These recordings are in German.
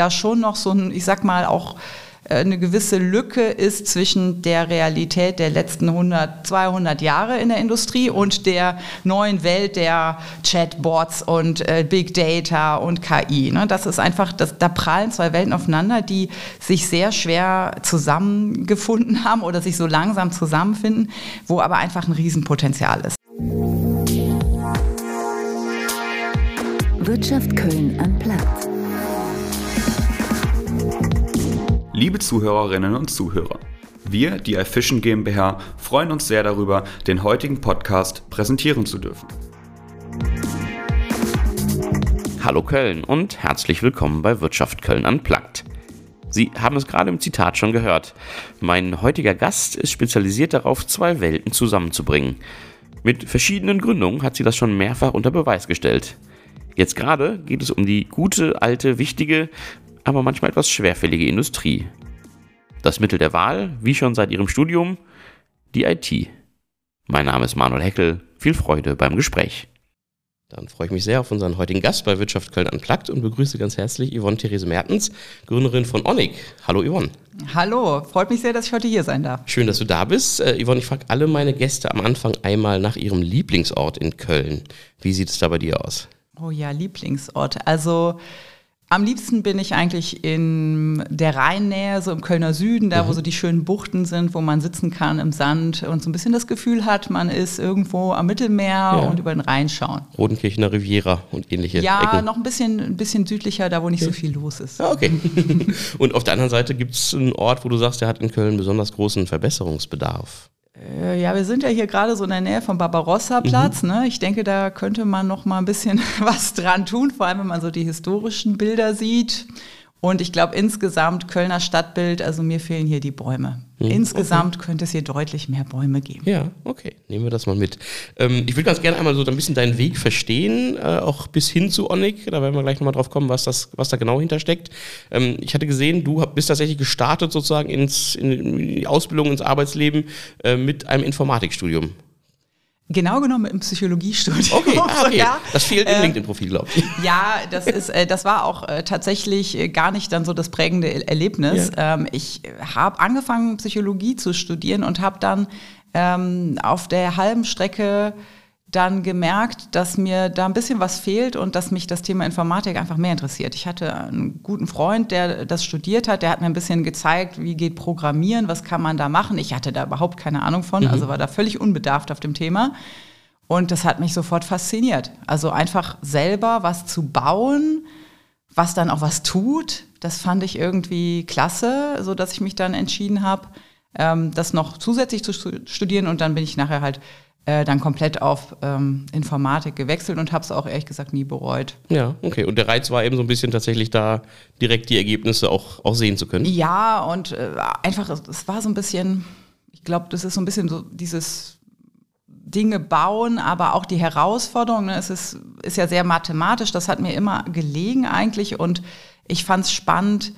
da schon noch so ein, ich sag mal, auch äh, eine gewisse Lücke ist zwischen der Realität der letzten 100, 200 Jahre in der Industrie und der neuen Welt der Chatbots und äh, Big Data und KI. Ne? Das ist einfach, das, da prallen zwei Welten aufeinander, die sich sehr schwer zusammengefunden haben oder sich so langsam zusammenfinden, wo aber einfach ein Riesenpotenzial ist. Wirtschaft Köln am Platz. Liebe Zuhörerinnen und Zuhörer, wir, die iFishing GmbH, freuen uns sehr darüber, den heutigen Podcast präsentieren zu dürfen. Hallo Köln und herzlich willkommen bei Wirtschaft Köln Unplugged. Sie haben es gerade im Zitat schon gehört. Mein heutiger Gast ist spezialisiert darauf, zwei Welten zusammenzubringen. Mit verschiedenen Gründungen hat sie das schon mehrfach unter Beweis gestellt. Jetzt gerade geht es um die gute, alte, wichtige aber manchmal etwas schwerfällige Industrie. Das Mittel der Wahl, wie schon seit ihrem Studium, die IT. Mein Name ist Manuel Heckel. Viel Freude beim Gespräch. Dann freue ich mich sehr auf unseren heutigen Gast bei Wirtschaft Köln Unplugged und begrüße ganz herzlich Yvonne Therese Mertens, Gründerin von Onic. Hallo Yvonne. Hallo, freut mich sehr, dass ich heute hier sein darf. Schön, dass du da bist. Äh, Yvonne, ich frage alle meine Gäste am Anfang einmal nach ihrem Lieblingsort in Köln. Wie sieht es da bei dir aus? Oh ja, Lieblingsort. Also am liebsten bin ich eigentlich in der Rheinnähe, so im Kölner Süden, da mhm. wo so die schönen Buchten sind, wo man sitzen kann im Sand und so ein bisschen das Gefühl hat, man ist irgendwo am Mittelmeer ja. und über den Rhein schauen. Rodenkirchener Riviera und ähnliche Ja, Ecken. noch ein bisschen, ein bisschen südlicher, da wo nicht okay. so viel los ist. Ah, okay. und auf der anderen Seite gibt es einen Ort, wo du sagst, der hat in Köln besonders großen Verbesserungsbedarf. Äh, ja, wir sind ja hier gerade so in der Nähe vom Barbarossa-Platz. Mhm. Ne? Ich denke, da könnte man noch mal ein bisschen was dran tun, vor allem wenn man so die historischen Bilder sieht. Und ich glaube, insgesamt Kölner Stadtbild, also mir fehlen hier die Bäume. Hm, insgesamt okay. könnte es hier deutlich mehr Bäume geben. Ja, okay, nehmen wir das mal mit. Ähm, ich würde ganz gerne einmal so ein bisschen deinen Weg verstehen, äh, auch bis hin zu Onik. Da werden wir gleich nochmal drauf kommen, was, das, was da genau hintersteckt. Ähm, ich hatte gesehen, du bist tatsächlich gestartet sozusagen ins, in die Ausbildung, ins Arbeitsleben äh, mit einem Informatikstudium. Genau genommen im Psychologiestudium. Okay, ah, okay. Ja. das fehlt im äh, LinkedIn-Profil, glaube ich. Ja, das ist, äh, das war auch äh, tatsächlich äh, gar nicht dann so das prägende Erlebnis. Ja. Ähm, ich habe angefangen, Psychologie zu studieren und habe dann ähm, auf der halben Strecke dann gemerkt, dass mir da ein bisschen was fehlt und dass mich das Thema Informatik einfach mehr interessiert. Ich hatte einen guten Freund, der das studiert hat, der hat mir ein bisschen gezeigt, wie geht Programmieren, was kann man da machen. Ich hatte da überhaupt keine Ahnung von, mhm. also war da völlig unbedarft auf dem Thema. Und das hat mich sofort fasziniert. Also einfach selber was zu bauen, was dann auch was tut, das fand ich irgendwie klasse, so dass ich mich dann entschieden habe, ähm, das noch zusätzlich zu studieren und dann bin ich nachher halt äh, dann komplett auf ähm, Informatik gewechselt und habe es auch ehrlich gesagt nie bereut. Ja, okay. Und der Reiz war eben so ein bisschen tatsächlich da direkt die Ergebnisse auch, auch sehen zu können. Ja, und äh, einfach, es war so ein bisschen, ich glaube, das ist so ein bisschen so dieses Dinge bauen, aber auch die Herausforderung. Ne? Es ist, ist ja sehr mathematisch, das hat mir immer gelegen eigentlich und ich fand es spannend,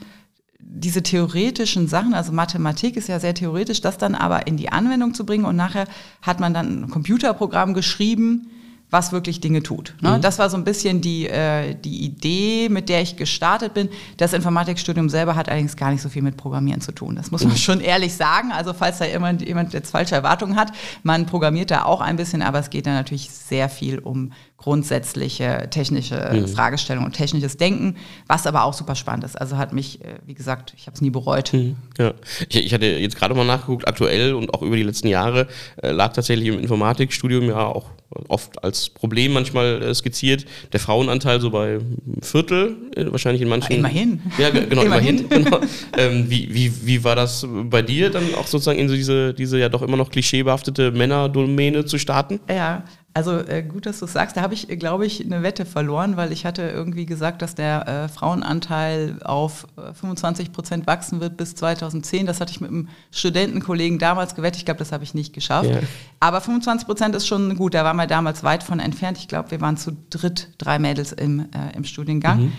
diese theoretischen Sachen, also Mathematik ist ja sehr theoretisch, das dann aber in die Anwendung zu bringen und nachher hat man dann ein Computerprogramm geschrieben, was wirklich Dinge tut. Ne? Mhm. Das war so ein bisschen die, äh, die Idee, mit der ich gestartet bin. Das Informatikstudium selber hat allerdings gar nicht so viel mit Programmieren zu tun. Das muss man mhm. schon ehrlich sagen. Also falls da jemand, jemand jetzt falsche Erwartungen hat, man programmiert da auch ein bisschen, aber es geht da natürlich sehr viel um grundsätzliche technische mhm. Fragestellungen und technisches Denken, was aber auch super spannend ist. Also hat mich, äh, wie gesagt, ich habe es nie bereut. Mhm. Ja. Ich, ich, hatte jetzt gerade mal nachgeguckt, aktuell und auch über die letzten Jahre äh, lag tatsächlich im Informatikstudium ja auch oft als Problem manchmal äh, skizziert. Der Frauenanteil so bei Viertel, äh, wahrscheinlich in manchen. Immerhin. Ja, genau, immerhin. immerhin genau. ähm, wie, wie, wie war das bei dir, dann auch sozusagen in so diese, diese ja doch immer noch klischeebehaftete Männerdomäne zu starten? Ja, also äh, gut, dass du es sagst. Da habe ich, glaube ich, eine Wette verloren, weil ich hatte irgendwie gesagt, dass der äh, Frauenanteil auf 25 äh, Prozent wachsen wird bis 2010. Das hatte ich mit einem Studentenkollegen damals gewettet. Ich glaube, das habe ich nicht geschafft. Ja. Aber 25 Prozent ist schon gut. Da waren wir damals weit von entfernt. Ich glaube, wir waren zu dritt, drei Mädels im, äh, im Studiengang. Mhm.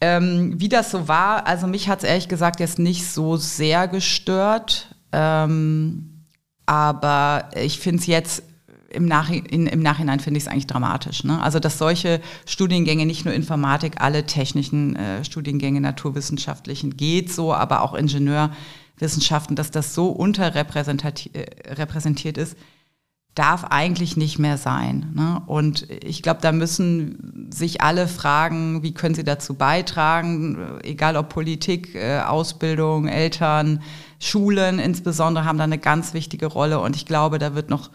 Ähm, wie das so war, also mich hat es ehrlich gesagt jetzt nicht so sehr gestört. Ähm, aber ich finde es jetzt im, Nachhinein, im Nachhinein finde ich es eigentlich dramatisch. Ne? Also, dass solche Studiengänge, nicht nur Informatik, alle technischen äh, Studiengänge, naturwissenschaftlichen geht so, aber auch Ingenieurwissenschaften, dass das so unterrepräsentiert äh, ist, darf eigentlich nicht mehr sein. Ne? Und ich glaube, da müssen sich alle fragen, wie können sie dazu beitragen, egal ob Politik, äh, Ausbildung, Eltern, Schulen insbesondere haben da eine ganz wichtige Rolle. Und ich glaube, da wird noch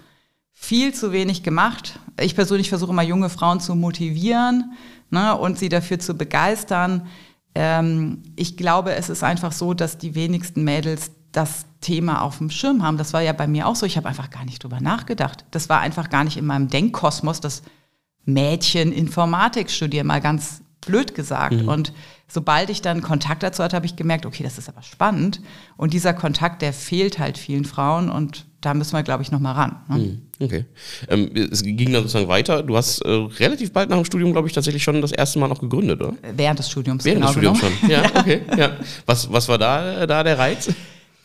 viel zu wenig gemacht. Ich persönlich versuche immer junge Frauen zu motivieren ne, und sie dafür zu begeistern. Ähm, ich glaube, es ist einfach so, dass die wenigsten Mädels das Thema auf dem Schirm haben. Das war ja bei mir auch so. Ich habe einfach gar nicht drüber nachgedacht. Das war einfach gar nicht in meinem Denkkosmos, dass Mädchen Informatik studieren, mal ganz blöd gesagt. Mhm. Und sobald ich dann Kontakt dazu hatte, habe ich gemerkt, okay, das ist aber spannend. Und dieser Kontakt, der fehlt halt vielen Frauen und da müssen wir, glaube ich, nochmal ran. Ne? Mhm. Okay. Ähm, es ging dann sozusagen weiter. Du hast äh, relativ bald nach dem Studium, glaube ich, tatsächlich schon das erste Mal noch gegründet, oder? Während des Studiums. Während genau des Studiums genommen. schon. Ja, ja, okay. Ja. Was, was war da, da der Reiz?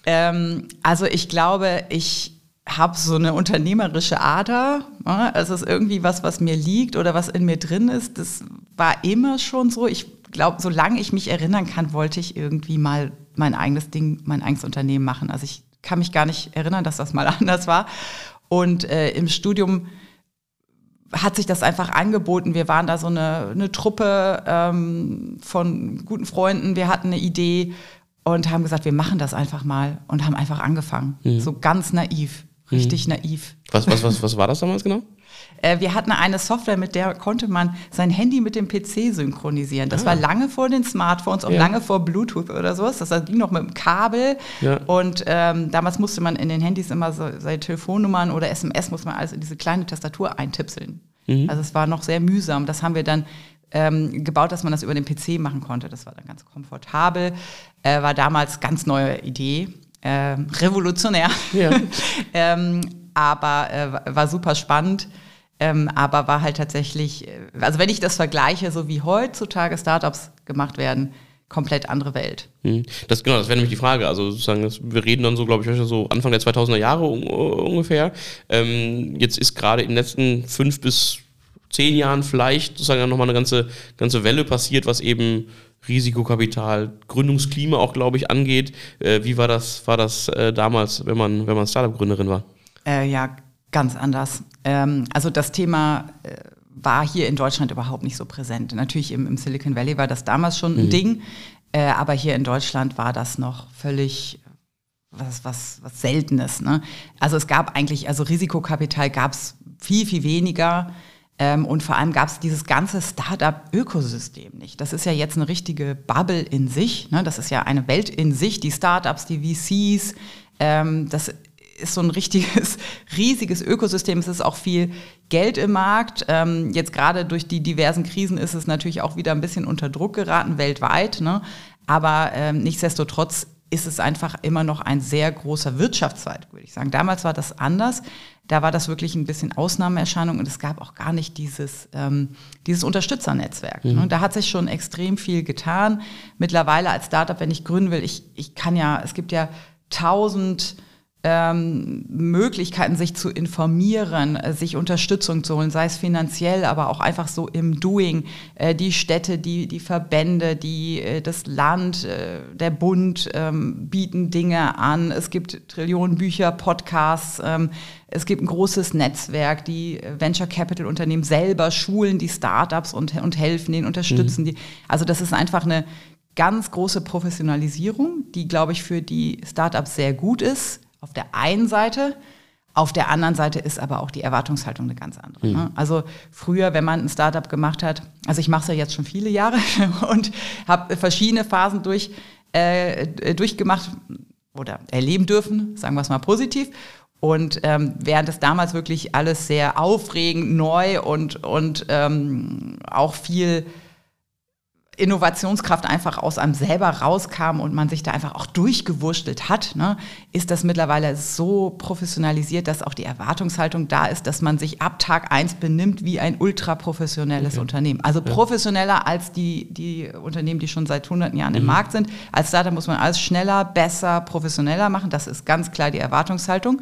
Ähm, also ich glaube, ich habe so eine unternehmerische Ader. Ne? Es ist irgendwie was, was mir liegt oder was in mir drin ist. Das war immer schon so. Ich glaube, solange ich mich erinnern kann, wollte ich irgendwie mal mein eigenes Ding, mein eigenes Unternehmen machen. Also ich kann mich gar nicht erinnern, dass das mal anders war. Und äh, im Studium hat sich das einfach angeboten. Wir waren da so eine, eine Truppe ähm, von guten Freunden. Wir hatten eine Idee und haben gesagt, wir machen das einfach mal und haben einfach angefangen. Mhm. So ganz naiv, richtig mhm. naiv. Was, was, was, was war das damals genau? Äh, wir hatten eine Software, mit der konnte man sein Handy mit dem PC synchronisieren. Das ah. war lange vor den Smartphones und ja. lange vor Bluetooth oder sowas. Das ging noch mit dem Kabel. Ja. Und ähm, damals musste man in den Handys immer so, seine Telefonnummern oder SMS muss man alles in diese kleine Tastatur eintipseln. Mhm. Also es war noch sehr mühsam. Das haben wir dann ähm, gebaut, dass man das über den PC machen konnte. Das war dann ganz komfortabel. Äh, war damals ganz neue Idee. Äh, revolutionär. Ja. ähm, aber äh, war super spannend. Ähm, aber war halt tatsächlich, äh, also wenn ich das vergleiche, so wie heutzutage Startups gemacht werden, komplett andere Welt. Hm. Das, genau, das wäre nämlich die Frage. Also sozusagen, das, wir reden dann so, glaube ich, so Anfang der 2000er Jahre un, ungefähr. Ähm, jetzt ist gerade in den letzten fünf bis zehn Jahren vielleicht sozusagen nochmal eine ganze, ganze Welle passiert, was eben Risikokapital, Gründungsklima auch, glaube ich, angeht. Äh, wie war das, war das äh, damals, wenn man, wenn man Startup-Gründerin war? Äh, ja, Ganz anders. Ähm, also das Thema äh, war hier in Deutschland überhaupt nicht so präsent. Natürlich im, im Silicon Valley war das damals schon ein mhm. Ding, äh, aber hier in Deutschland war das noch völlig was, was, was Seltenes. Ne? Also es gab eigentlich, also Risikokapital gab es viel, viel weniger. Ähm, und vor allem gab es dieses ganze Startup-Ökosystem nicht. Das ist ja jetzt eine richtige Bubble in sich. Ne? Das ist ja eine Welt in sich, die Startups, die VCs. Ähm, das ist so ein richtiges, riesiges Ökosystem. Es ist auch viel Geld im Markt. Ähm, jetzt gerade durch die diversen Krisen ist es natürlich auch wieder ein bisschen unter Druck geraten, weltweit. Ne? Aber ähm, nichtsdestotrotz ist es einfach immer noch ein sehr großer Wirtschaftszweig, würde ich sagen. Damals war das anders. Da war das wirklich ein bisschen Ausnahmeerscheinung und es gab auch gar nicht dieses, ähm, dieses Unterstützernetzwerk. Mhm. Ne? Da hat sich schon extrem viel getan. Mittlerweile als Startup, wenn ich gründen will, ich, ich kann ja, es gibt ja tausend ähm, Möglichkeiten, sich zu informieren, äh, sich Unterstützung zu holen, sei es finanziell, aber auch einfach so im Doing. Äh, die Städte, die, die Verbände, die, äh, das Land, äh, der Bund ähm, bieten Dinge an. Es gibt Trillionen Bücher, Podcasts. Ähm, es gibt ein großes Netzwerk, die Venture Capital Unternehmen selber schulen die Startups und, und helfen denen, unterstützen mhm. die. Also das ist einfach eine ganz große Professionalisierung, die, glaube ich, für die Startups sehr gut ist auf der einen Seite. Auf der anderen Seite ist aber auch die Erwartungshaltung eine ganz andere. Mhm. Ne? Also früher, wenn man ein Startup gemacht hat, also ich mache es ja jetzt schon viele Jahre und habe verschiedene Phasen durch, äh, durchgemacht oder erleben dürfen, sagen wir es mal positiv. Und ähm, während es damals wirklich alles sehr aufregend, neu und, und ähm, auch viel Innovationskraft einfach aus einem selber rauskam und man sich da einfach auch durchgewurschtelt hat, ne, ist das mittlerweile so professionalisiert, dass auch die Erwartungshaltung da ist, dass man sich ab Tag eins benimmt wie ein ultraprofessionelles okay. Unternehmen. Also ja. professioneller als die, die Unternehmen, die schon seit hunderten Jahren mhm. im Markt sind. Als Startup muss man alles schneller, besser, professioneller machen. Das ist ganz klar die Erwartungshaltung.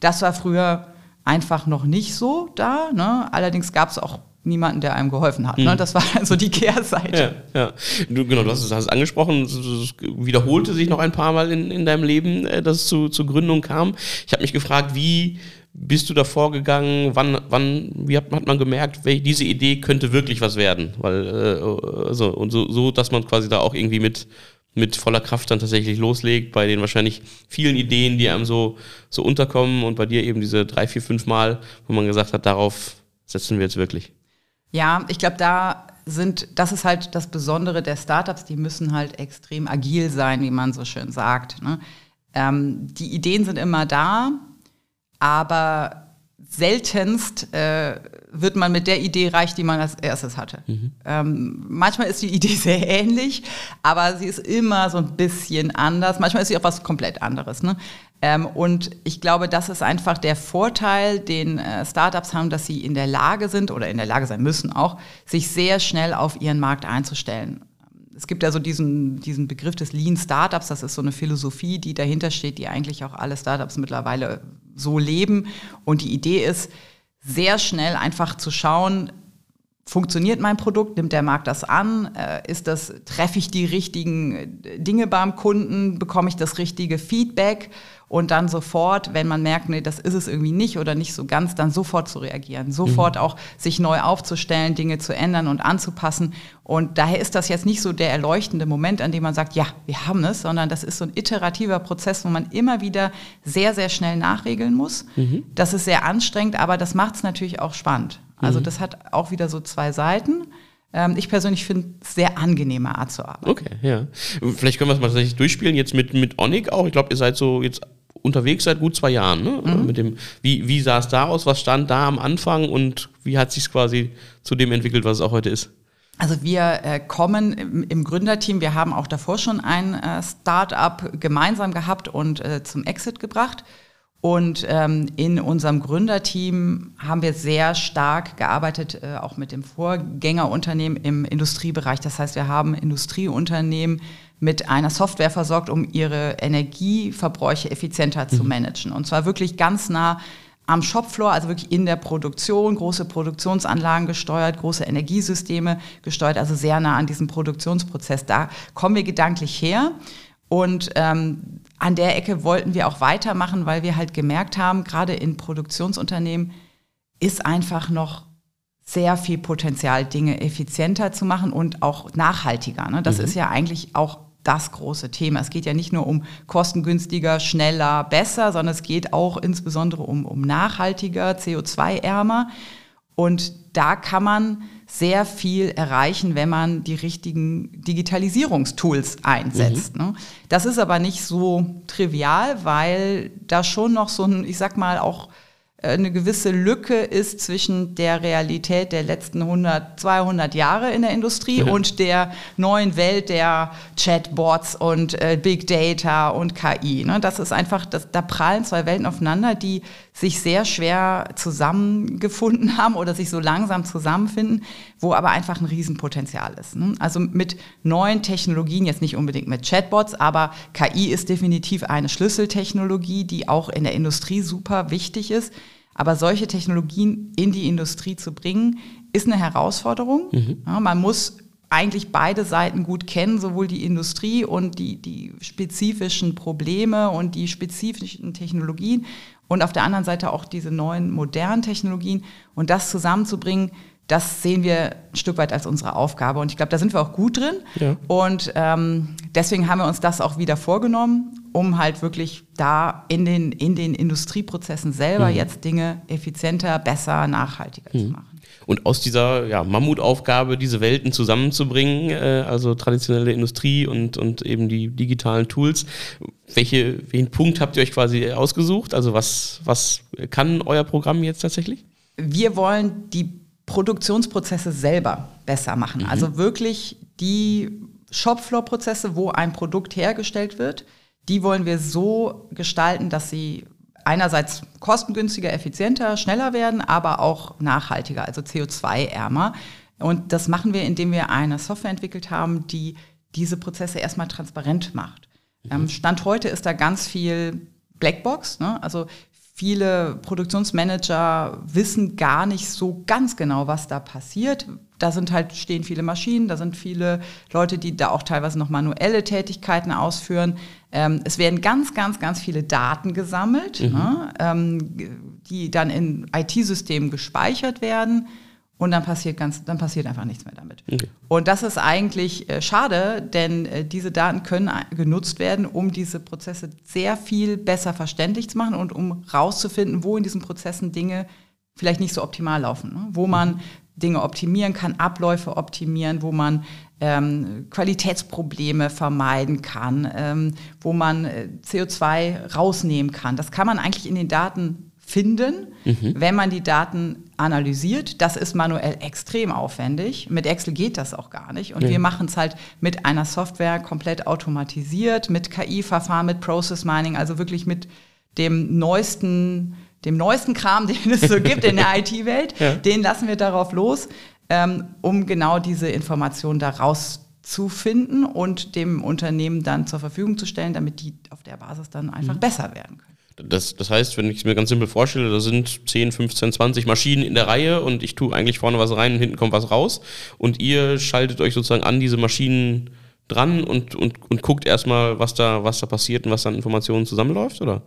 Das war früher einfach noch nicht so da. Ne? Allerdings gab es auch niemanden, der einem geholfen hat. Ne? Mhm. Das war also die Kehrseite. Ja, ja. Du, genau, du hast es, hast es angesprochen, es wiederholte sich noch ein paar Mal in, in deinem Leben, äh, dass es zu, zur Gründung kam. Ich habe mich gefragt, wie bist du da vorgegangen? Wann, wann, wie hat, hat man gemerkt, welche, diese Idee könnte wirklich was werden? Weil, äh, also, und so, so, dass man quasi da auch irgendwie mit, mit voller Kraft dann tatsächlich loslegt, bei den wahrscheinlich vielen Ideen, die einem so, so unterkommen und bei dir eben diese drei, vier, fünf Mal, wo man gesagt hat, darauf setzen wir jetzt wirklich. Ja, ich glaube, da sind, das ist halt das Besondere der Startups, die müssen halt extrem agil sein, wie man so schön sagt. Ne? Ähm, die Ideen sind immer da, aber seltenst äh, wird man mit der Idee reich, die man als erstes hatte. Mhm. Ähm, manchmal ist die Idee sehr ähnlich, aber sie ist immer so ein bisschen anders. Manchmal ist sie auch was komplett anderes. Ne? Ähm, und ich glaube, das ist einfach der Vorteil, den äh, Startups haben, dass sie in der Lage sind oder in der Lage sein müssen auch, sich sehr schnell auf ihren Markt einzustellen es gibt ja so diesen, diesen Begriff des Lean Startups, das ist so eine Philosophie, die dahinter steht, die eigentlich auch alle Startups mittlerweile so leben. Und die Idee ist, sehr schnell einfach zu schauen, funktioniert mein Produkt, nimmt der Markt das an, äh, ist das, treffe ich die richtigen Dinge beim Kunden, bekomme ich das richtige Feedback und dann sofort, wenn man merkt, nee, das ist es irgendwie nicht oder nicht so ganz, dann sofort zu reagieren, sofort mhm. auch sich neu aufzustellen, Dinge zu ändern und anzupassen. Und daher ist das jetzt nicht so der erleuchtende Moment, an dem man sagt, ja, wir haben es, sondern das ist so ein iterativer Prozess, wo man immer wieder sehr, sehr schnell nachregeln muss. Mhm. Das ist sehr anstrengend, aber das macht es natürlich auch spannend. Also mhm. das hat auch wieder so zwei Seiten. Ähm, ich persönlich finde es sehr angenehme Art zu arbeiten. Okay, ja. Vielleicht können wir es mal tatsächlich durchspielen, jetzt mit, mit Onik auch. Ich glaube, ihr seid so jetzt unterwegs seit gut zwei Jahren. Ne? Mhm. Mit dem, wie, wie sah es da aus? Was stand da am Anfang und wie hat sich quasi zu dem entwickelt, was es auch heute ist? Also wir äh, kommen im, im, Gründerteam, wir haben auch davor schon ein äh, Start-up gemeinsam gehabt und äh, zum Exit gebracht. Und ähm, in unserem Gründerteam haben wir sehr stark gearbeitet, äh, auch mit dem Vorgängerunternehmen im Industriebereich. Das heißt, wir haben Industrieunternehmen mit einer Software versorgt, um ihre Energieverbräuche effizienter mhm. zu managen. Und zwar wirklich ganz nah am Shopfloor, also wirklich in der Produktion, große Produktionsanlagen gesteuert, große Energiesysteme gesteuert, also sehr nah an diesem Produktionsprozess. Da kommen wir gedanklich her. Und ähm, an der Ecke wollten wir auch weitermachen, weil wir halt gemerkt haben, gerade in Produktionsunternehmen ist einfach noch sehr viel Potenzial, Dinge effizienter zu machen und auch nachhaltiger. Ne? Das mhm. ist ja eigentlich auch das große Thema. Es geht ja nicht nur um kostengünstiger, schneller, besser, sondern es geht auch insbesondere um, um nachhaltiger, CO2-ärmer. Und da kann man sehr viel erreichen, wenn man die richtigen Digitalisierungstools einsetzt. Mhm. Ne? Das ist aber nicht so trivial, weil da schon noch so ein, ich sag mal, auch äh, eine gewisse Lücke ist zwischen der Realität der letzten 100, 200 Jahre in der Industrie ja. und der neuen Welt der Chatbots und äh, Big Data und KI. Ne? Das ist einfach, das, da prallen zwei Welten aufeinander, die sich sehr schwer zusammengefunden haben oder sich so langsam zusammenfinden, wo aber einfach ein Riesenpotenzial ist. Ne? Also mit neuen Technologien, jetzt nicht unbedingt mit Chatbots, aber KI ist definitiv eine Schlüsseltechnologie, die auch in der Industrie super wichtig ist. Aber solche Technologien in die Industrie zu bringen, ist eine Herausforderung. Mhm. Ja, man muss eigentlich beide Seiten gut kennen, sowohl die Industrie und die, die spezifischen Probleme und die spezifischen Technologien und auf der anderen Seite auch diese neuen modernen Technologien und das zusammenzubringen, das sehen wir ein Stück weit als unsere Aufgabe. Und ich glaube, da sind wir auch gut drin. Ja. Und ähm, deswegen haben wir uns das auch wieder vorgenommen, um halt wirklich da in den, in den Industrieprozessen selber mhm. jetzt Dinge effizienter, besser, nachhaltiger mhm. zu machen. Und aus dieser ja, Mammutaufgabe, diese Welten zusammenzubringen, äh, also traditionelle Industrie und, und eben die digitalen Tools, welche, welchen Punkt habt ihr euch quasi ausgesucht? Also was, was kann euer Programm jetzt tatsächlich? Wir wollen die Produktionsprozesse selber besser machen. Mhm. Also wirklich die Shopfloor-Prozesse, wo ein Produkt hergestellt wird, die wollen wir so gestalten, dass sie einerseits kostengünstiger, effizienter, schneller werden, aber auch nachhaltiger, also CO2-ärmer. Und das machen wir, indem wir eine Software entwickelt haben, die diese Prozesse erstmal transparent macht. Mhm. Ähm, Stand heute ist da ganz viel Blackbox. Ne? Also Viele Produktionsmanager wissen gar nicht so ganz genau, was da passiert. Da sind halt, stehen viele Maschinen, da sind viele Leute, die da auch teilweise noch manuelle Tätigkeiten ausführen. Ähm, es werden ganz, ganz, ganz viele Daten gesammelt, mhm. ne, ähm, die dann in IT-Systemen gespeichert werden. Und dann passiert ganz, dann passiert einfach nichts mehr damit. Okay. Und das ist eigentlich äh, schade, denn äh, diese Daten können genutzt werden, um diese Prozesse sehr viel besser verständlich zu machen und um rauszufinden, wo in diesen Prozessen Dinge vielleicht nicht so optimal laufen, ne? wo man mhm. Dinge optimieren kann, Abläufe optimieren, wo man ähm, Qualitätsprobleme vermeiden kann, ähm, wo man äh, CO2 rausnehmen kann. Das kann man eigentlich in den Daten finden, mhm. wenn man die Daten analysiert. Das ist manuell extrem aufwendig. Mit Excel geht das auch gar nicht. Und ja. wir machen es halt mit einer Software komplett automatisiert, mit KI-Verfahren, mit Process Mining, also wirklich mit dem neuesten, dem neuesten Kram, den es so gibt in der IT-Welt. Ja. Den lassen wir darauf los, ähm, um genau diese Informationen da rauszufinden und dem Unternehmen dann zur Verfügung zu stellen, damit die auf der Basis dann einfach mhm. besser werden können. Das, das heißt, wenn ich es mir ganz simpel vorstelle, da sind 10, 15, 20 Maschinen in der Reihe und ich tue eigentlich vorne was rein und hinten kommt was raus und ihr schaltet euch sozusagen an diese Maschinen dran und, und, und guckt erstmal, was da, was da passiert und was dann Informationen zusammenläuft, oder?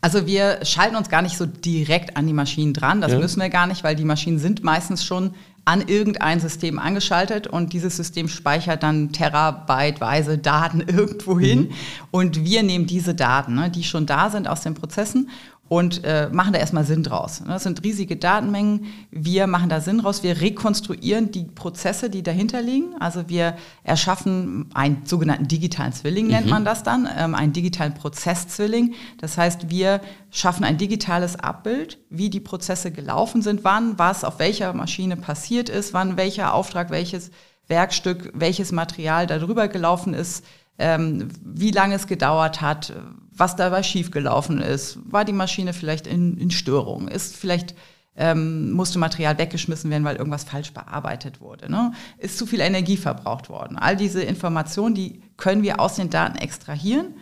Also wir schalten uns gar nicht so direkt an die Maschinen dran. Das ja. müssen wir gar nicht, weil die Maschinen sind meistens schon an irgendein System angeschaltet und dieses System speichert dann terabyteweise Daten irgendwo hin. Mhm. Und wir nehmen diese Daten, ne, die schon da sind aus den Prozessen und äh, machen da erstmal Sinn draus. Das sind riesige Datenmengen. Wir machen da Sinn draus. Wir rekonstruieren die Prozesse, die dahinter liegen. Also wir erschaffen einen sogenannten digitalen Zwilling, mhm. nennt man das dann, ähm, einen digitalen Prozesszwilling. Das heißt, wir schaffen ein digitales Abbild, wie die Prozesse gelaufen sind, wann was auf welcher Maschine passiert ist, wann welcher Auftrag, welches Werkstück, welches Material darüber gelaufen ist, ähm, wie lange es gedauert hat, was dabei schiefgelaufen ist. War die Maschine vielleicht in, in Störung? Ist vielleicht ähm, musste Material weggeschmissen werden, weil irgendwas falsch bearbeitet wurde? Ne? Ist zu viel Energie verbraucht worden? All diese Informationen, die können wir aus den Daten extrahieren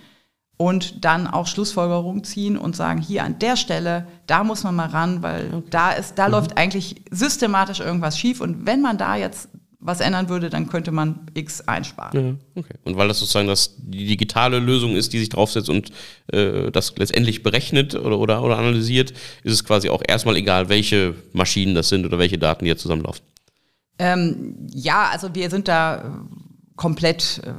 und dann auch Schlussfolgerungen ziehen und sagen, hier an der Stelle, da muss man mal ran, weil da ist, da mhm. läuft eigentlich systematisch irgendwas schief und wenn man da jetzt was ändern würde, dann könnte man X einsparen. Ja, okay. Und weil das sozusagen das, die digitale Lösung ist, die sich draufsetzt und äh, das letztendlich berechnet oder, oder, oder analysiert, ist es quasi auch erstmal egal, welche Maschinen das sind oder welche Daten hier zusammenlaufen. Ähm, ja, also wir sind da äh, komplett äh,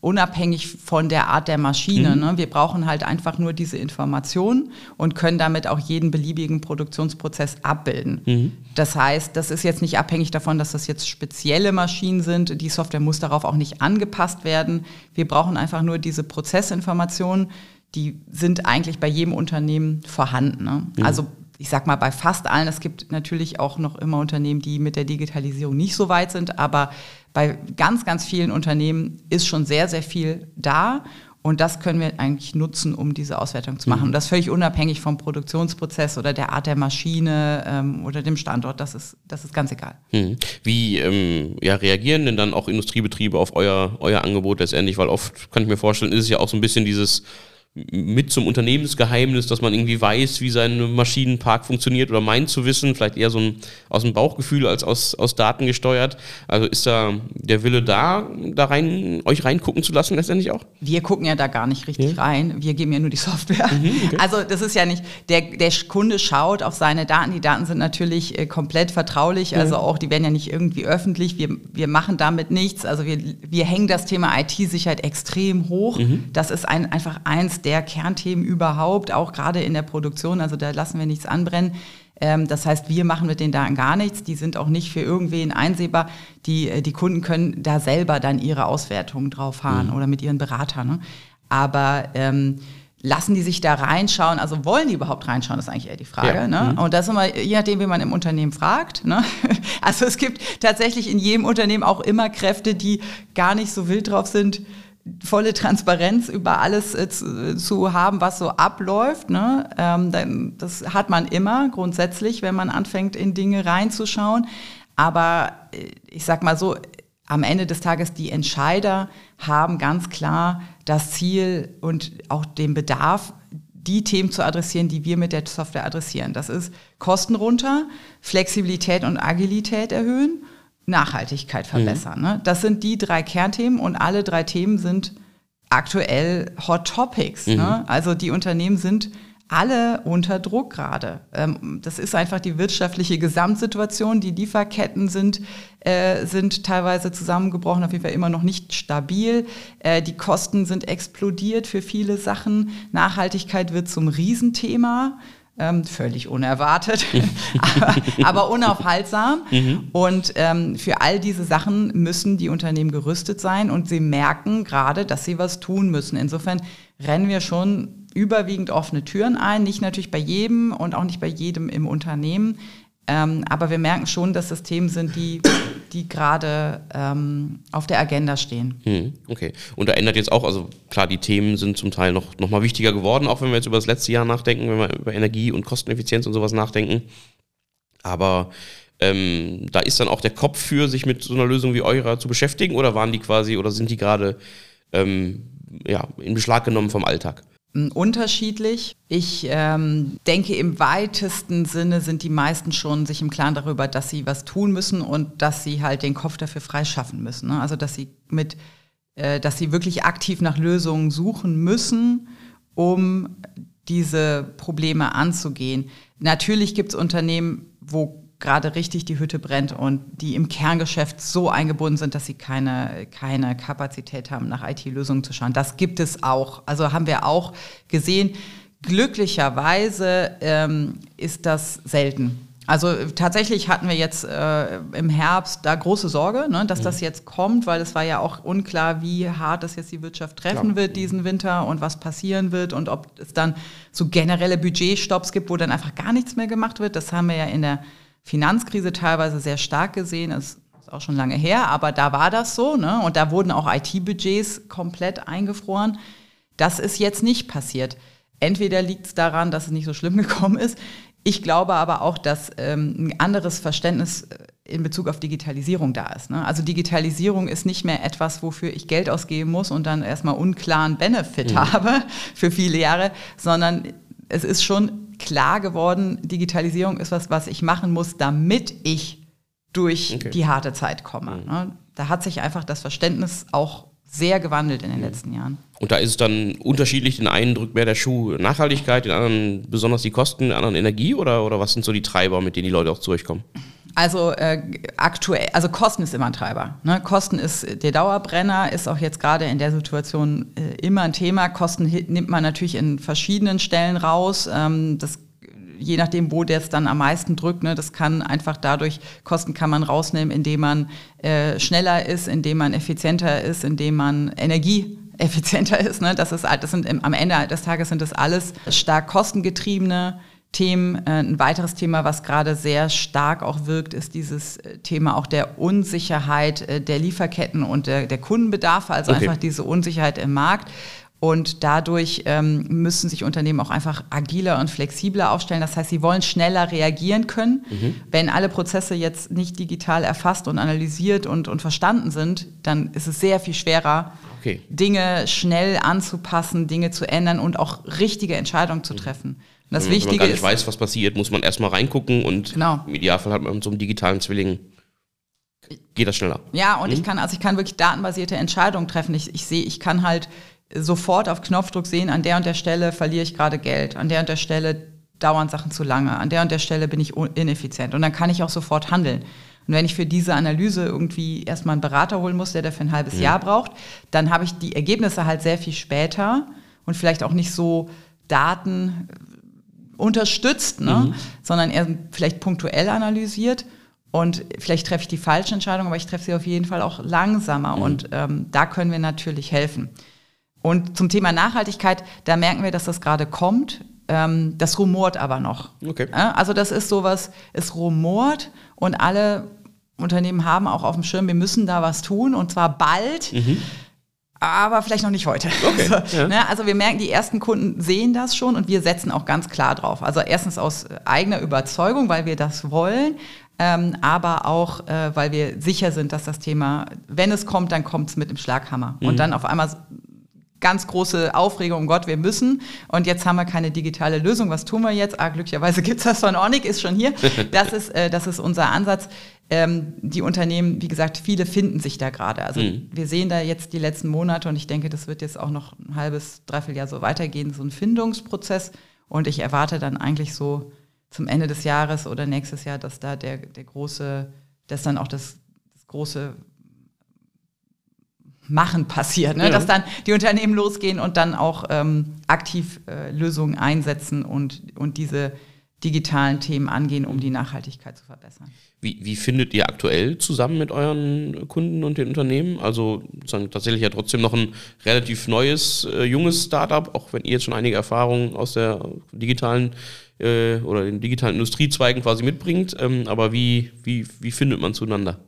unabhängig von der Art der Maschine. Mhm. Ne? Wir brauchen halt einfach nur diese Information und können damit auch jeden beliebigen Produktionsprozess abbilden. Mhm. Das heißt, das ist jetzt nicht abhängig davon, dass das jetzt spezielle Maschinen sind. Die Software muss darauf auch nicht angepasst werden. Wir brauchen einfach nur diese Prozessinformationen. Die sind eigentlich bei jedem Unternehmen vorhanden. Ne? Mhm. Also ich sag mal, bei fast allen, es gibt natürlich auch noch immer Unternehmen, die mit der Digitalisierung nicht so weit sind, aber bei ganz, ganz vielen Unternehmen ist schon sehr, sehr viel da. Und das können wir eigentlich nutzen, um diese Auswertung zu machen. Mhm. Und das völlig unabhängig vom Produktionsprozess oder der Art der Maschine ähm, oder dem Standort. Das ist, das ist ganz egal. Mhm. Wie ähm, ja, reagieren denn dann auch Industriebetriebe auf euer, euer Angebot letztendlich? Weil oft kann ich mir vorstellen, ist es ja auch so ein bisschen dieses mit zum Unternehmensgeheimnis, dass man irgendwie weiß, wie sein Maschinenpark funktioniert oder meint zu wissen, vielleicht eher so ein, aus dem Bauchgefühl als aus, aus Daten gesteuert. Also ist da der Wille da, da rein, euch reingucken zu lassen letztendlich auch? Wir gucken ja da gar nicht richtig ja. rein. Wir geben ja nur die Software. Mhm, okay. Also das ist ja nicht, der, der Kunde schaut auf seine Daten. Die Daten sind natürlich äh, komplett vertraulich, also ja. auch, die werden ja nicht irgendwie öffentlich. Wir, wir machen damit nichts. Also wir, wir hängen das Thema IT-Sicherheit extrem hoch. Mhm. Das ist ein, einfach eins der der Kernthemen überhaupt, auch gerade in der Produktion. Also da lassen wir nichts anbrennen. Ähm, das heißt, wir machen mit den Daten gar nichts. Die sind auch nicht für irgendwen einsehbar. Die, äh, die Kunden können da selber dann ihre Auswertungen drauf fahren mhm. oder mit ihren Beratern. Ne? Aber ähm, lassen die sich da reinschauen? Also wollen die überhaupt reinschauen, ist eigentlich eher die Frage. Ja. Ne? Mhm. Und das ist immer, je nachdem, wie man im Unternehmen fragt. Ne? Also es gibt tatsächlich in jedem Unternehmen auch immer Kräfte, die gar nicht so wild drauf sind, volle Transparenz über alles äh, zu, haben, was so abläuft. Ne? Ähm, das hat man immer grundsätzlich, wenn man anfängt, in Dinge reinzuschauen. Aber äh, ich sag mal so, am Ende des Tages, die Entscheider haben ganz klar das Ziel und auch den Bedarf, die Themen zu adressieren, die wir mit der Software adressieren. Das ist Kosten runter, Flexibilität und Agilität erhöhen, Nachhaltigkeit mhm. verbessern. Mhm. Ne? Das sind die drei Kernthemen und alle drei Themen sind aktuell Hot Topics. Mhm. Ne? Also die Unternehmen sind alle unter Druck gerade. Ähm, das ist einfach die wirtschaftliche Gesamtsituation. Die Lieferketten sind, äh, sind teilweise zusammengebrochen, auf jeden Fall immer noch nicht stabil. Äh, die Kosten sind explodiert für viele Sachen. Nachhaltigkeit wird zum Riesenthema. Ähm, völlig unerwartet, aber, aber, unaufhaltsam. Mhm. Und ähm, für all diese Sachen müssen die Unternehmen gerüstet sein und sie merken gerade, dass sie was tun müssen. Insofern rennen wir schon überwiegend offene Türen ein, nicht natürlich bei jedem und auch nicht bei jedem im Unternehmen. Ähm, aber wir merken schon, dass das Themen sind, die, die gerade ähm, auf der Agenda stehen. Hm, okay. Und da ändert jetzt auch, also klar, die Themen sind zum Teil noch, noch mal wichtiger geworden, auch wenn wir jetzt über das letzte Jahr nachdenken, wenn wir über Energie und Kosteneffizienz und sowas nachdenken. Aber ähm, da ist dann auch der Kopf für, sich mit so einer Lösung wie eurer zu beschäftigen oder waren die quasi oder sind die gerade ähm, ja, in Beschlag genommen vom Alltag? Unterschiedlich. Ich ähm, denke, im weitesten Sinne sind die meisten schon sich im Klaren darüber, dass sie was tun müssen und dass sie halt den Kopf dafür freischaffen müssen. Ne? Also dass sie mit, äh, dass sie wirklich aktiv nach Lösungen suchen müssen, um diese Probleme anzugehen. Natürlich gibt es Unternehmen, wo gerade richtig die Hütte brennt und die im Kerngeschäft so eingebunden sind, dass sie keine, keine Kapazität haben, nach IT-Lösungen zu schauen. Das gibt es auch. Also haben wir auch gesehen. Glücklicherweise ähm, ist das selten. Also tatsächlich hatten wir jetzt äh, im Herbst da große Sorge, ne, dass mhm. das jetzt kommt, weil es war ja auch unklar, wie hart das jetzt die Wirtschaft treffen ja. wird diesen Winter und was passieren wird und ob es dann so generelle Budgetstopps gibt, wo dann einfach gar nichts mehr gemacht wird. Das haben wir ja in der Finanzkrise teilweise sehr stark gesehen. Das ist auch schon lange her, aber da war das so. Ne? Und da wurden auch IT-Budgets komplett eingefroren. Das ist jetzt nicht passiert. Entweder liegt es daran, dass es nicht so schlimm gekommen ist. Ich glaube aber auch, dass ähm, ein anderes Verständnis äh, in Bezug auf Digitalisierung da ist. Ne? Also Digitalisierung ist nicht mehr etwas, wofür ich Geld ausgeben muss und dann erstmal unklaren Benefit mhm. habe für viele Jahre, sondern es ist schon klar geworden, Digitalisierung ist was, was ich machen muss, damit ich durch okay. die harte Zeit komme. Mhm. Ne? Da hat sich einfach das Verständnis auch sehr gewandelt in den mhm. letzten Jahren. Und da ist es dann unterschiedlich, den einen drückt mehr der Schuh Nachhaltigkeit, den anderen besonders die Kosten, den anderen Energie oder, oder was sind so die Treiber, mit denen die Leute auch zu euch kommen? Also äh, aktuell, also Kosten ist immer ein Treiber. Ne? Kosten ist der Dauerbrenner, ist auch jetzt gerade in der Situation äh, immer ein Thema. Kosten nimmt man natürlich in verschiedenen Stellen raus. Ähm, das je nachdem, wo der es dann am meisten drückt, ne, das kann einfach dadurch, Kosten kann man rausnehmen, indem man äh, schneller ist, indem man effizienter ist, indem man Energie effizienter ist. Ne? Das ist, das sind am Ende des Tages sind das alles stark kostengetriebene Themen. Äh, ein weiteres Thema, was gerade sehr stark auch wirkt, ist dieses äh, Thema auch der Unsicherheit äh, der Lieferketten und der, der Kundenbedarfe, also okay. einfach diese Unsicherheit im Markt. Und dadurch ähm, müssen sich Unternehmen auch einfach agiler und flexibler aufstellen. Das heißt, sie wollen schneller reagieren können. Mhm. Wenn alle Prozesse jetzt nicht digital erfasst und analysiert und, und verstanden sind, dann ist es sehr viel schwerer, okay. Dinge schnell anzupassen, Dinge zu ändern und auch richtige Entscheidungen zu mhm. treffen. Das Wenn Wichtige man gar nicht ist, weiß, was passiert, muss man erstmal reingucken und genau. im Idealfall hat man so einen digitalen Zwilling geht das schneller. Ja, und mhm. ich kann, also ich kann wirklich datenbasierte Entscheidungen treffen. Ich, ich sehe, ich kann halt sofort auf Knopfdruck sehen, an der und der Stelle verliere ich gerade Geld, an der und der Stelle dauern Sachen zu lange, an der und der Stelle bin ich ineffizient. Und dann kann ich auch sofort handeln. Und wenn ich für diese Analyse irgendwie erstmal einen Berater holen muss, der dafür ein halbes ja. Jahr braucht, dann habe ich die Ergebnisse halt sehr viel später und vielleicht auch nicht so Daten unterstützt, ne? Mhm. sondern eher vielleicht punktuell analysiert. Und vielleicht treffe ich die falsche Entscheidung, aber ich treffe sie auf jeden Fall auch langsamer. Mhm. Und ähm, da können wir natürlich helfen. Und zum Thema Nachhaltigkeit, da merken wir, dass das gerade kommt. Ähm, das rumort aber noch. Okay. Also das ist sowas, es rumort und alle Unternehmen haben auch auf dem Schirm, wir müssen da was tun und zwar bald. Mhm. Aber vielleicht noch nicht heute. Okay, also, ja. ne, also wir merken, die ersten Kunden sehen das schon und wir setzen auch ganz klar drauf. Also erstens aus eigener Überzeugung, weil wir das wollen, ähm, aber auch, äh, weil wir sicher sind, dass das Thema, wenn es kommt, dann kommt es mit dem Schlaghammer. Mhm. Und dann auf einmal ganz große Aufregung, Gott, wir müssen. Und jetzt haben wir keine digitale Lösung. Was tun wir jetzt? Ah, glücklicherweise gibt es das von Ornik, ist schon hier. Das ist, äh, das ist unser Ansatz. Ähm, die Unternehmen, wie gesagt, viele finden sich da gerade. Also mhm. wir sehen da jetzt die letzten Monate und ich denke, das wird jetzt auch noch ein halbes, dreiviertel Jahr so weitergehen, so ein Findungsprozess. Und ich erwarte dann eigentlich so zum Ende des Jahres oder nächstes Jahr, dass da der, der große, dass dann auch das, das große Machen passiert, ne? Ja. dass dann die Unternehmen losgehen und dann auch ähm, aktiv äh, Lösungen einsetzen und, und diese digitalen Themen angehen, um die Nachhaltigkeit zu verbessern. Wie, wie findet ihr aktuell zusammen mit euren Kunden und den Unternehmen? Also tatsächlich ja trotzdem noch ein relativ neues, äh, junges Startup, auch wenn ihr jetzt schon einige Erfahrungen aus der digitalen äh, oder den digitalen Industriezweigen quasi mitbringt. Ähm, aber wie, wie, wie findet man zueinander?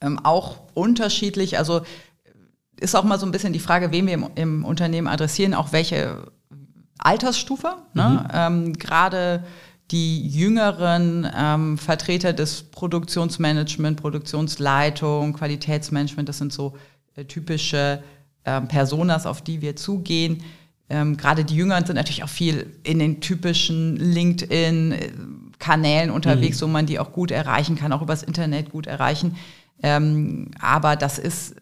Ähm, auch unterschiedlich. Also ist auch mal so ein bisschen die Frage, wen wir im, im Unternehmen adressieren, auch welche Altersstufe. Ne? Mhm. Ähm, Gerade die jüngeren ähm, Vertreter des Produktionsmanagement, Produktionsleitung, Qualitätsmanagement, das sind so äh, typische äh, Personas, auf die wir zugehen. Ähm, Gerade die Jüngeren sind natürlich auch viel in den typischen LinkedIn-Kanälen unterwegs, mhm. wo man die auch gut erreichen kann, auch übers Internet gut erreichen. Ähm, aber das ist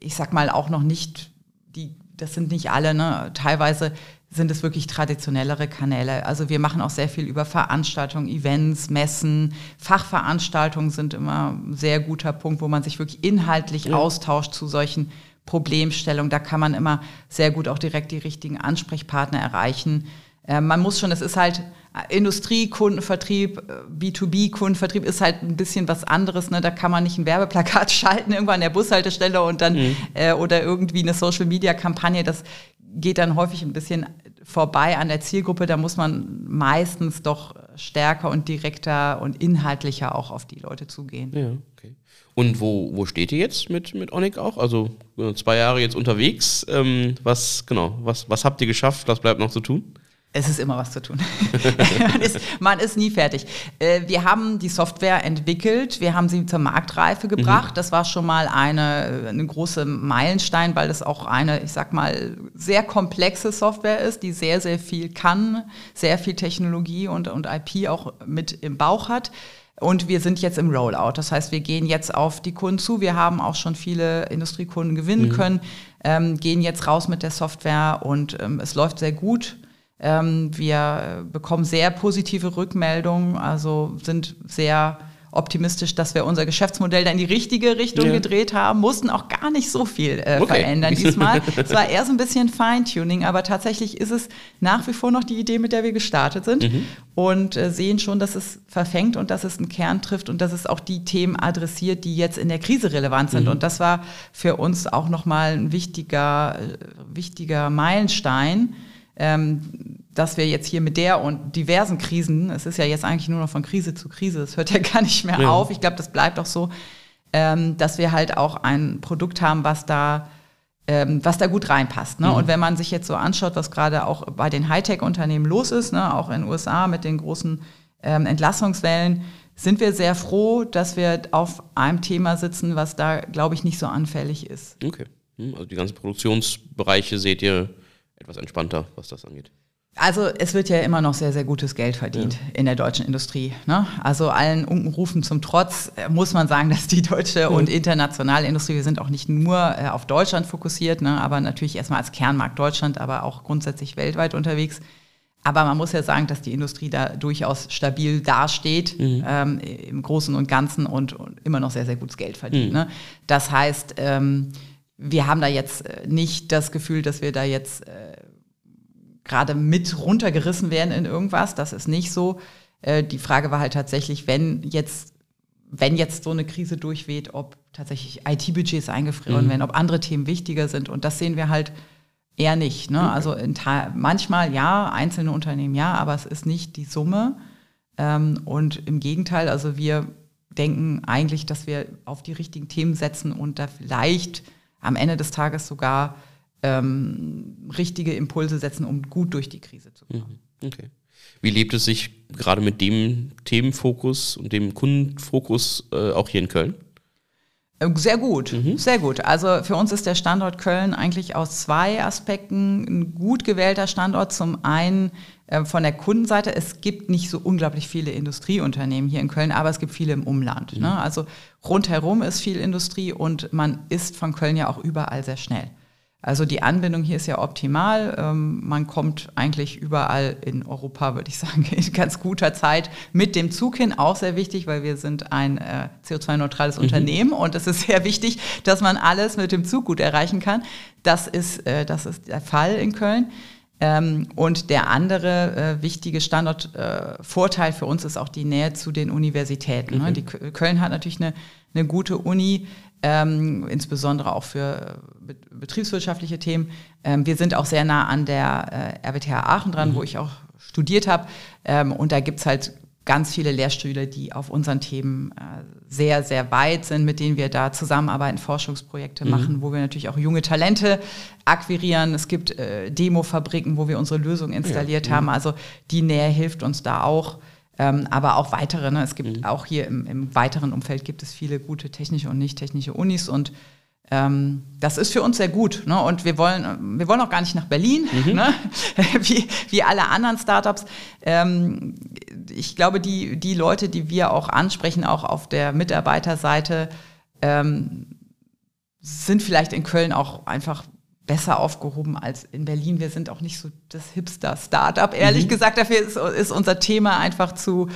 ich sag mal, auch noch nicht, die, das sind nicht alle, ne? teilweise sind es wirklich traditionellere Kanäle. Also wir machen auch sehr viel über Veranstaltungen, Events, Messen. Fachveranstaltungen sind immer ein sehr guter Punkt, wo man sich wirklich inhaltlich ja. austauscht zu solchen Problemstellungen. Da kann man immer sehr gut auch direkt die richtigen Ansprechpartner erreichen. Äh, man muss schon, es ist halt Industriekundenvertrieb, B2B-Kundenvertrieb ist halt ein bisschen was anderes. Ne? Da kann man nicht ein Werbeplakat schalten irgendwann an der Bushaltestelle und dann mhm. äh, oder irgendwie eine Social-Media-Kampagne. Das geht dann häufig ein bisschen vorbei an der Zielgruppe. Da muss man meistens doch stärker und direkter und inhaltlicher auch auf die Leute zugehen. Ja, okay. Und wo, wo steht ihr jetzt mit, mit Onic auch? Also äh, zwei Jahre jetzt unterwegs. Ähm, was, genau, was, was habt ihr geschafft? Was bleibt noch zu tun? Es ist immer was zu tun. man, ist, man, ist, nie fertig. Äh, wir haben die Software entwickelt, wir haben sie zur Marktreife gebracht. Mhm. Das war schon mal eine, eine große Meilenstein, weil das auch eine, ich sag mal, sehr komplexe Software ist, die sehr, sehr viel kann, sehr viel Technologie und, und IP auch mit im Bauch hat. Und wir sind jetzt im Rollout. Das heißt, wir gehen jetzt auf die Kunden zu. Wir haben auch schon viele Industriekunden gewinnen mhm. können, ähm, gehen jetzt raus mit der Software und ähm, es läuft sehr gut. Ähm, wir bekommen sehr positive Rückmeldungen, also sind sehr optimistisch, dass wir unser Geschäftsmodell da in die richtige Richtung ja. gedreht haben, mussten auch gar nicht so viel äh, okay. verändern diesmal. es war eher so ein bisschen Feintuning, aber tatsächlich ist es nach wie vor noch die Idee, mit der wir gestartet sind mhm. und äh, sehen schon, dass es verfängt und dass es einen Kern trifft und dass es auch die Themen adressiert, die jetzt in der Krise relevant sind. Mhm. Und das war für uns auch nochmal ein wichtiger, äh, wichtiger Meilenstein, ähm, dass wir jetzt hier mit der und diversen Krisen, es ist ja jetzt eigentlich nur noch von Krise zu Krise, es hört ja gar nicht mehr ja. auf, ich glaube, das bleibt auch so, ähm, dass wir halt auch ein Produkt haben, was da ähm, was da gut reinpasst. Ne? Mhm. Und wenn man sich jetzt so anschaut, was gerade auch bei den Hightech-Unternehmen los ist, ne? auch in den USA mit den großen ähm, Entlassungswellen, sind wir sehr froh, dass wir auf einem Thema sitzen, was da, glaube ich, nicht so anfällig ist. Okay. Hm, also die ganzen Produktionsbereiche seht ihr etwas entspannter, was das angeht. Also es wird ja immer noch sehr, sehr gutes Geld verdient ja. in der deutschen Industrie. Ne? Also allen Unkenrufen zum Trotz äh, muss man sagen, dass die deutsche mhm. und internationale Industrie, wir sind auch nicht nur äh, auf Deutschland fokussiert, ne? aber natürlich erstmal als Kernmarkt Deutschland, aber auch grundsätzlich weltweit unterwegs. Aber man muss ja sagen, dass die Industrie da durchaus stabil dasteht, mhm. ähm, im Großen und Ganzen und, und, immer noch sehr, sehr gutes Geld verdient. Mhm. Ne? Das heißt, ähm, wir haben da jetzt äh, nicht das Gefühl, dass wir da jetzt äh, gerade mit runtergerissen werden in irgendwas. Das ist nicht so. Äh, die Frage war halt tatsächlich, wenn jetzt, wenn jetzt so eine Krise durchweht, ob tatsächlich IT-Budgets eingefroren mhm. werden, ob andere Themen wichtiger sind. Und das sehen wir halt eher nicht. Ne? Okay. Also manchmal ja, einzelne Unternehmen ja, aber es ist nicht die Summe. Ähm, und im Gegenteil, also wir denken eigentlich, dass wir auf die richtigen Themen setzen und da vielleicht am Ende des Tages sogar ähm, richtige Impulse setzen, um gut durch die Krise zu kommen. Mhm. Okay. Wie lebt es sich gerade mit dem Themenfokus und dem Kundenfokus äh, auch hier in Köln? Äh, sehr gut, mhm. sehr gut. Also für uns ist der Standort Köln eigentlich aus zwei Aspekten ein gut gewählter Standort. Zum einen äh, von der Kundenseite, es gibt nicht so unglaublich viele Industrieunternehmen hier in Köln, aber es gibt viele im Umland. Mhm. Ne? Also rundherum ist viel Industrie und man ist von Köln ja auch überall sehr schnell. Also die Anbindung hier ist ja optimal. Ähm, man kommt eigentlich überall in Europa, würde ich sagen, in ganz guter Zeit mit dem Zug hin. Auch sehr wichtig, weil wir sind ein äh, CO2-neutrales mhm. Unternehmen und es ist sehr wichtig, dass man alles mit dem Zug gut erreichen kann. Das ist, äh, das ist der Fall in Köln. Ähm, und der andere äh, wichtige Standortvorteil äh, für uns ist auch die Nähe zu den Universitäten. Ne? Mhm. Die Köln hat natürlich eine, eine gute Uni, ähm, insbesondere auch für äh, betriebswirtschaftliche Themen. Ähm, wir sind auch sehr nah an der äh, RWTH Aachen dran, mhm. wo ich auch studiert habe. Ähm, und da gibt's halt ganz viele Lehrstühle, die auf unseren Themen äh, sehr, sehr weit sind, mit denen wir da zusammenarbeiten, Forschungsprojekte mhm. machen, wo wir natürlich auch junge Talente akquirieren. Es gibt äh, Demofabriken, wo wir unsere Lösung installiert ja. haben. Also die Nähe hilft uns da auch. Ähm, aber auch weitere. Ne? Es gibt mhm. auch hier im, im, weiteren Umfeld gibt es viele gute technische und nicht technische Unis und ähm, das ist für uns sehr gut. Ne? Und wir wollen, wir wollen auch gar nicht nach Berlin, mhm. ne? wie, wie alle anderen Startups. Ähm, ich glaube, die, die Leute, die wir auch ansprechen, auch auf der Mitarbeiterseite, ähm, sind vielleicht in Köln auch einfach besser aufgehoben als in Berlin. Wir sind auch nicht so das Hipster-Startup. Ehrlich mhm. gesagt, dafür ist, ist, unser Thema einfach zu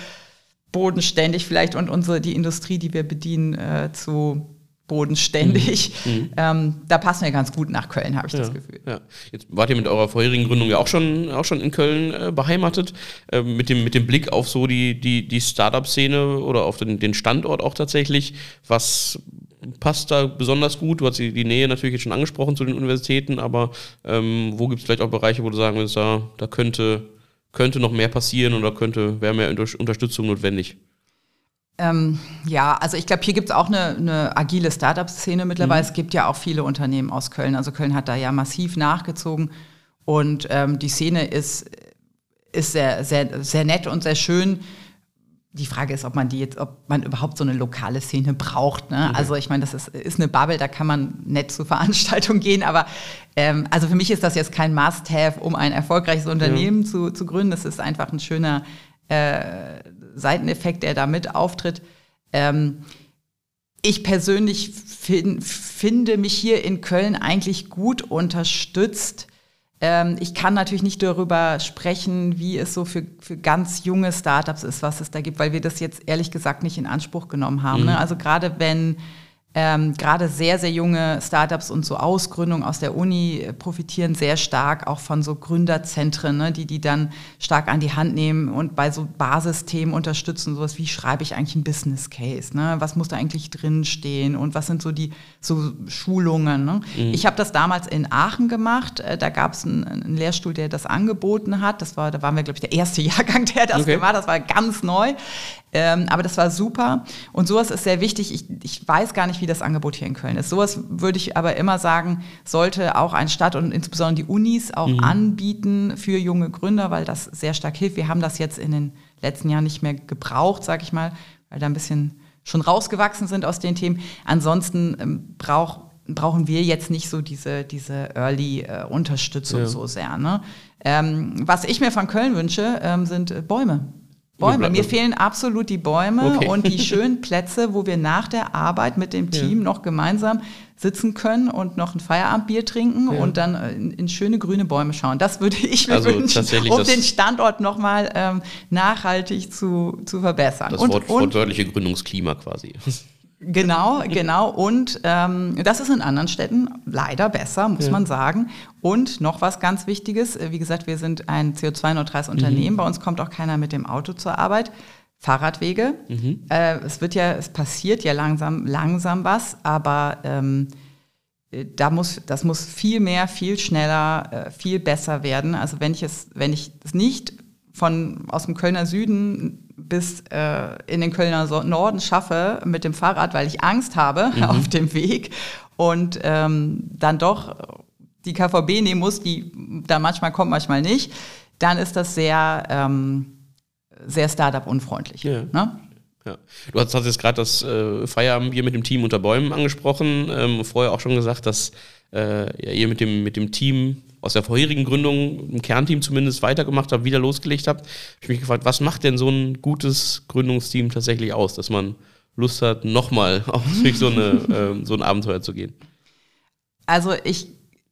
bodenständig vielleicht und unsere, die Industrie, die wir bedienen, äh, zu bodenständig. Mhm. mhm. Ähm, da passen wir ganz gut nach Köln, habe ich ja, das Gefühl. Ja. Jetzt wart ihr mit eurer vorherigen Gründung ja auch schon, auch schon in Köln äh, beheimatet. Äh, mit, dem, mit dem Blick auf so die, die, die Startup-Szene oder auf den, den Standort auch tatsächlich. Was passt da besonders gut? Du hast die, die Nähe natürlich jetzt schon angesprochen zu den Universitäten, aber ähm, wo gibt es vielleicht auch Bereiche, wo du sagen willst, da, da könnte, könnte noch mehr passieren oder könnte, wäre mehr Unterstützung notwendig? Ähm, ja, also ich glaube, hier gibt es auch eine, eine agile Startup-Szene mittlerweile. Mhm. Es gibt ja auch viele Unternehmen aus Köln. Also Köln hat da ja massiv nachgezogen und ähm, die Szene ist, ist sehr, sehr, sehr nett und sehr schön die Frage ist, ob man die jetzt, ob man überhaupt so eine lokale Szene braucht. Ne? Mhm. Also ich meine, das ist, ist eine Bubble, da kann man nett zur Veranstaltung gehen, aber ähm, also für mich ist das jetzt kein Must-have, um ein erfolgreiches Unternehmen ja. zu, zu gründen. Das ist einfach ein schöner äh, Seiteneffekt, der da mit auftritt. Ähm, ich persönlich find, finde mich hier in Köln eigentlich gut unterstützt ähm, ich kann natürlich nicht darüber sprechen, wie es so für, für ganz junge Startups ist, was es da gibt, weil wir das jetzt ehrlich gesagt nicht in Anspruch genommen haben. Ne? Mhm. Ne? Also gerade wenn ähm, gerade sehr, sehr junge Startups und so Ausgründungen aus der Uni äh, profitieren sehr stark auch von so Gründerzentren, ne, die die dann stark an die Hand nehmen und bei so Basisthemen unterstützen, sowas wie schreibe ich eigentlich einen Business Case, ne? was muss da eigentlich drinstehen und was sind so die so Schulungen. Ne? Mhm. Ich habe das damals in Aachen gemacht, äh, da gab es einen, einen, Lehrstuhl, der das angeboten hat, das war, da waren wir glaube ich der erste Jahrgang, der das okay. gemacht, das war ganz neu. Ähm, aber das war super. Und sowas ist sehr wichtig. Ich, ich weiß gar nicht, wie das Angebot hier in Köln ist. Sowas würde ich aber immer sagen, sollte auch ein Stadt und insbesondere die Unis auch mhm. anbieten für junge Gründer, weil das sehr stark hilft. Wir haben das jetzt in den letzten Jahren nicht mehr gebraucht, sag ich mal, weil da ein bisschen schon rausgewachsen sind aus den Themen. Ansonsten ähm, braucht brauchen wir jetzt nicht so diese, diese Early-Unterstützung äh, ja. so sehr. Ne? Ähm, was ich mir von Köln wünsche, ähm, sind äh, Bäume. Bäume. Mir fehlen absolut die Bäume okay. und die schönen Plätze, wo wir nach der Arbeit mit dem Team ja. noch gemeinsam sitzen können und noch ein Feierabendbier trinken ja. und dann in, in, schöne grüne Bäume schauen. Das würde ich mir also wünschen, um den Standort nochmal ähm, nachhaltig zu, zu verbessern. Das und, Wort, und, wortwörtliche Gründungsklima quasi. Genau, genau. Und ähm, das ist in anderen Städten leider besser, muss ja. man sagen. Und noch was ganz Wichtiges, äh, wie gesagt, wir sind ein CO2-neutrales Unternehmen. Mhm. Bei uns kommt auch keiner mit dem Auto zur Arbeit. Fahrradwege. Mhm. Äh, es wird ja, es passiert ja langsam, langsam was, aber ähm, äh, da muss, das muss viel mehr, viel schneller, äh, viel besser werden. Also wenn ich es, wenn ich es nicht von aus dem Kölner Süden bis äh, in den Kölner Norden schaffe mit dem Fahrrad, weil ich Angst habe mhm. auf dem Weg und ähm, dann doch die KVB nehmen muss, die da manchmal kommt, manchmal nicht, dann ist das sehr, ähm, sehr Startup-unfreundlich. Ja. Ne? Ja. Du hast, hast jetzt gerade das äh, Feierabendbier mit dem Team unter Bäumen angesprochen. Ähm, vorher auch schon gesagt, dass äh, ja, ihr mit dem, mit dem Team aus der vorherigen Gründung, im Kernteam zumindest, weitergemacht habt, wieder losgelegt habt. Ich mich gefragt, was macht denn so ein gutes Gründungsteam tatsächlich aus, dass man Lust hat, nochmal auf so, eine, äh, so ein Abenteuer zu gehen? Also ich,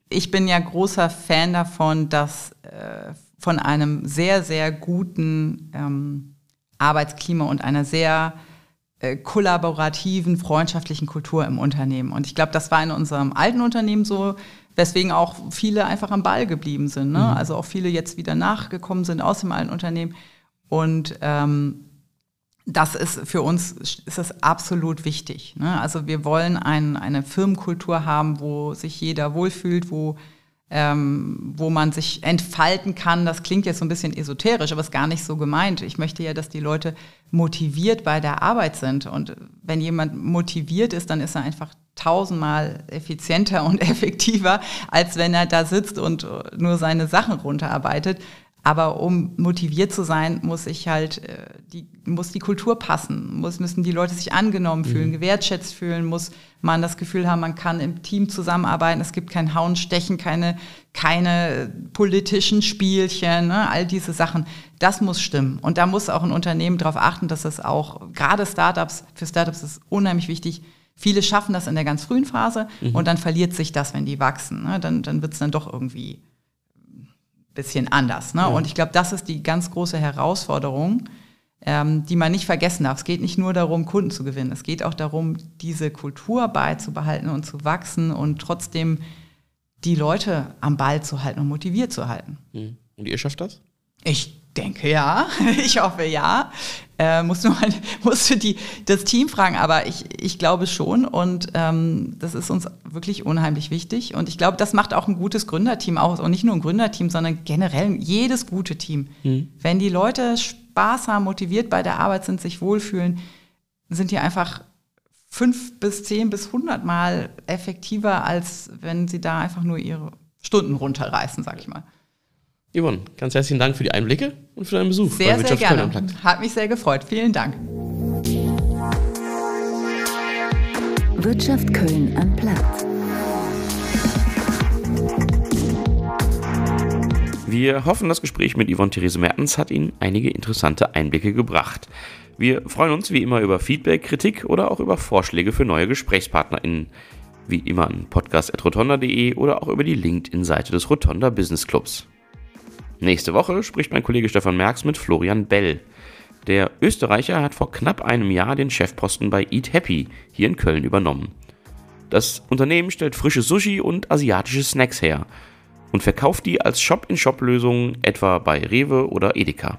ich bin ja großer Fan davon, dass äh, von einem sehr, sehr guten ähm, Arbeitsklima und einer sehr äh, kollaborativen, freundschaftlichen Kultur im Unternehmen. Und ich glaube, das war in unserem alten Unternehmen so, weswegen auch viele einfach am Ball geblieben sind. Ne? Mhm. Also auch viele jetzt wieder nachgekommen sind aus dem alten Unternehmen. Und ähm, das ist für uns ist das absolut wichtig. Ne? Also wir wollen ein, eine Firmenkultur haben, wo sich jeder wohlfühlt, wo ähm, wo man sich entfalten kann. Das klingt jetzt so ein bisschen esoterisch, aber ist gar nicht so gemeint. Ich möchte ja, dass die Leute motiviert bei der Arbeit sind. Und wenn jemand motiviert ist, dann ist er einfach tausendmal effizienter und effektiver, als wenn er da sitzt und nur seine Sachen runterarbeitet. Aber um motiviert zu sein, muss ich halt, äh, die, muss die Kultur passen, muss, müssen die Leute sich angenommen fühlen, mhm. gewertschätzt fühlen, muss man das Gefühl haben, man kann im Team zusammenarbeiten, es gibt kein Hauen, Stechen, keine, keine politischen Spielchen, ne? all diese Sachen. Das muss stimmen. Und da muss auch ein Unternehmen darauf achten, dass es auch, gerade Startups, für Startups ist unheimlich wichtig, Viele schaffen das in der ganz frühen Phase mhm. und dann verliert sich das, wenn die wachsen. Ne? Dann, dann wird es dann doch irgendwie bisschen anders. Ne? Ja. Und ich glaube, das ist die ganz große Herausforderung, ähm, die man nicht vergessen darf. Es geht nicht nur darum, Kunden zu gewinnen. Es geht auch darum, diese Kultur beizubehalten und zu wachsen und trotzdem die Leute am Ball zu halten und motiviert zu halten. Mhm. Und ihr schafft das? Ich denke ja. Ich hoffe ja. Äh, musst du mal, musst du die, das Team fragen, aber ich, ich glaube schon und ähm, das ist uns wirklich unheimlich wichtig und ich glaube, das macht auch ein gutes Gründerteam aus und nicht nur ein Gründerteam, sondern generell jedes gute Team. Mhm. Wenn die Leute Spaß haben, motiviert bei der Arbeit sind, sich wohlfühlen, sind die einfach fünf bis zehn bis hundert Mal effektiver, als wenn sie da einfach nur ihre Stunden runterreißen, sag ich mal. Yvonne, ganz herzlichen Dank für die Einblicke und für deinen Besuch. Sehr, sehr gerne. Hat mich sehr gefreut. Vielen Dank. Wirtschaft Köln am Platz. Wir hoffen, das Gespräch mit Yvonne Therese Mertens hat Ihnen einige interessante Einblicke gebracht. Wir freuen uns wie immer über Feedback, Kritik oder auch über Vorschläge für neue GesprächspartnerInnen. Wie immer an podcast.rotonda.de oder auch über die LinkedIn-Seite des Rotonda Business Clubs. Nächste Woche spricht mein Kollege Stefan Merks mit Florian Bell. Der Österreicher hat vor knapp einem Jahr den Chefposten bei Eat Happy hier in Köln übernommen. Das Unternehmen stellt frische Sushi und asiatische Snacks her und verkauft die als Shop-in-Shop-Lösungen etwa bei Rewe oder Edeka.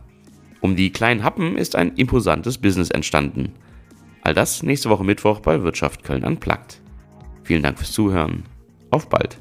Um die kleinen Happen ist ein imposantes Business entstanden. All das nächste Woche Mittwoch bei Wirtschaft Köln Unplugged. Vielen Dank fürs Zuhören. Auf bald!